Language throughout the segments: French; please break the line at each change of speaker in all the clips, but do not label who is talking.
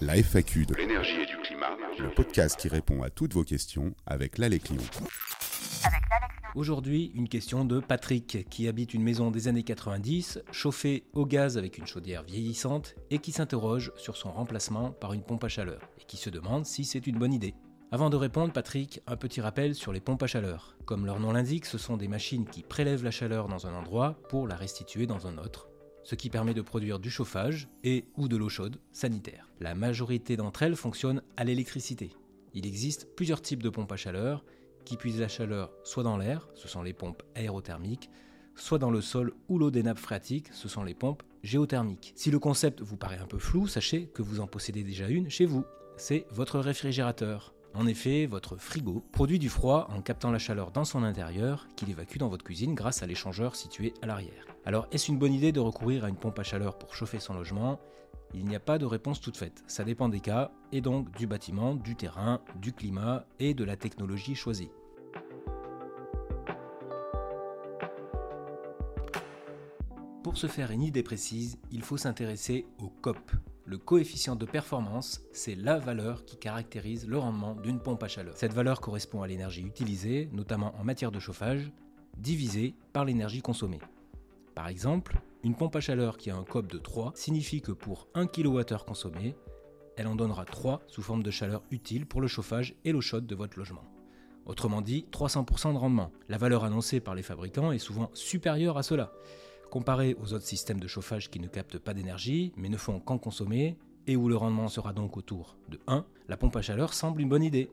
La FAQ de l'énergie et du climat, le podcast qui répond à toutes vos questions avec l'Allée Clion.
Aujourd'hui, une question de Patrick, qui habite une maison des années 90, chauffée au gaz avec une chaudière vieillissante, et qui s'interroge sur son remplacement par une pompe à chaleur, et qui se demande si c'est une bonne idée. Avant de répondre, Patrick, un petit rappel sur les pompes à chaleur. Comme leur nom l'indique, ce sont des machines qui prélèvent la chaleur dans un endroit pour la restituer dans un autre, ce qui permet de produire du chauffage et ou de l'eau chaude sanitaire. La majorité d'entre elles fonctionnent à l'électricité. Il existe plusieurs types de pompes à chaleur qui puisent la chaleur soit dans l'air, ce sont les pompes aérothermiques, soit dans le sol ou l'eau des nappes phréatiques, ce sont les pompes géothermiques. Si le concept vous paraît un peu flou, sachez que vous en possédez déjà une chez vous. C'est votre réfrigérateur. En effet, votre frigo produit du froid en captant la chaleur dans son intérieur qu'il évacue dans votre cuisine grâce à l'échangeur situé à l'arrière. Alors est-ce une bonne idée de recourir à une pompe à chaleur pour chauffer son logement? Il n'y a pas de réponse toute faite, ça dépend des cas et donc du bâtiment, du terrain, du climat et de la technologie choisie. Pour se faire une idée précise, il faut s'intéresser au COP, le coefficient de performance, c'est la valeur qui caractérise le rendement d'une pompe à chaleur. Cette valeur correspond à l'énergie utilisée, notamment en matière de chauffage, divisée par l'énergie consommée. Par exemple, une pompe à chaleur qui a un COP de 3 signifie que pour 1 kWh consommé, elle en donnera 3 sous forme de chaleur utile pour le chauffage et l'eau chaude de votre logement. Autrement dit, 300% de rendement. La valeur annoncée par les fabricants est souvent supérieure à cela. Comparé aux autres systèmes de chauffage qui ne captent pas d'énergie, mais ne font qu'en consommer, et où le rendement sera donc autour de 1, la pompe à chaleur semble une bonne idée.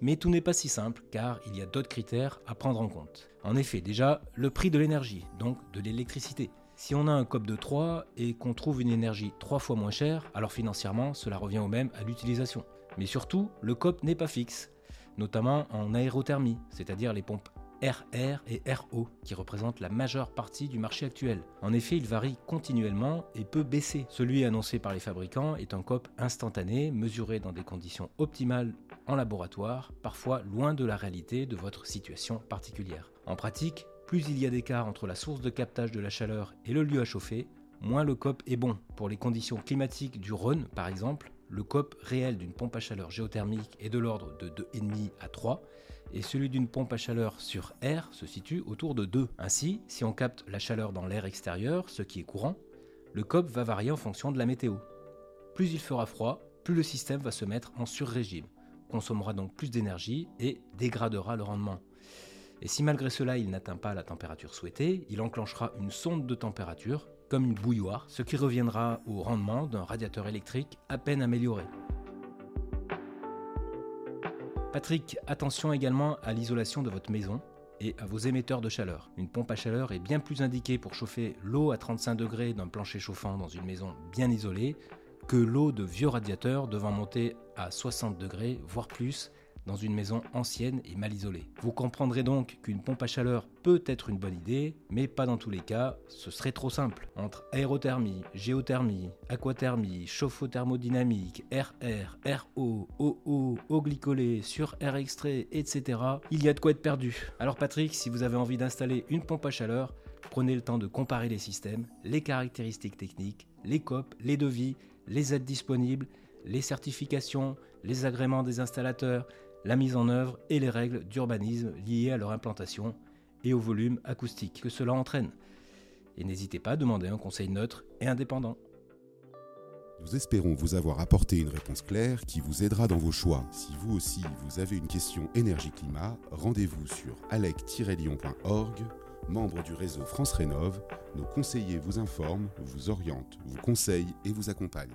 Mais tout n'est pas si simple, car il y a d'autres critères à prendre en compte. En effet, déjà, le prix de l'énergie, donc de l'électricité. Si on a un COP de 3 et qu'on trouve une énergie 3 fois moins chère, alors financièrement, cela revient au même à l'utilisation. Mais surtout, le COP n'est pas fixe, notamment en aérothermie, c'est-à-dire les pompes RR et RO, qui représentent la majeure partie du marché actuel. En effet, il varie continuellement et peut baisser. Celui annoncé par les fabricants est un COP instantané, mesuré dans des conditions optimales en laboratoire, parfois loin de la réalité de votre situation particulière. En pratique, plus il y a d'écart entre la source de captage de la chaleur et le lieu à chauffer, moins le COP est bon. Pour les conditions climatiques du Rhône, par exemple, le COP réel d'une pompe à chaleur géothermique est de l'ordre de 2,5 à 3, et celui d'une pompe à chaleur sur air se situe autour de 2. Ainsi, si on capte la chaleur dans l'air extérieur, ce qui est courant, le COP va varier en fonction de la météo. Plus il fera froid, plus le système va se mettre en sur-régime, consommera donc plus d'énergie et dégradera le rendement. Et si malgré cela il n'atteint pas la température souhaitée, il enclenchera une sonde de température, comme une bouilloire, ce qui reviendra au rendement d'un radiateur électrique à peine amélioré. Patrick, attention également à l'isolation de votre maison et à vos émetteurs de chaleur. Une pompe à chaleur est bien plus indiquée pour chauffer l'eau à 35 degrés d'un plancher chauffant dans une maison bien isolée que l'eau de vieux radiateurs devant monter à 60 degrés, voire plus, dans une maison ancienne et mal isolée. Vous comprendrez donc qu'une pompe à chaleur peut être une bonne idée, mais pas dans tous les cas, ce serait trop simple. Entre aérothermie, géothermie, aquathermie, chauffe-eau thermodynamique, RR, RO, OO, eau glycolée, sur air extrait, etc., il y a de quoi être perdu. Alors Patrick, si vous avez envie d'installer une pompe à chaleur, prenez le temps de comparer les systèmes, les caractéristiques techniques, les COP, les devis, les aides disponibles, les certifications, les agréments des installateurs, la mise en œuvre et les règles d'urbanisme liées à leur implantation et au volume acoustique que cela entraîne. Et n'hésitez pas à demander un conseil neutre et indépendant.
Nous espérons vous avoir apporté une réponse claire qui vous aidera dans vos choix. Si vous aussi vous avez une question énergie-climat, rendez-vous sur alec-lyon.org, membre du réseau France Rénov. Nos conseillers vous informent, vous orientent, vous conseillent et vous accompagnent.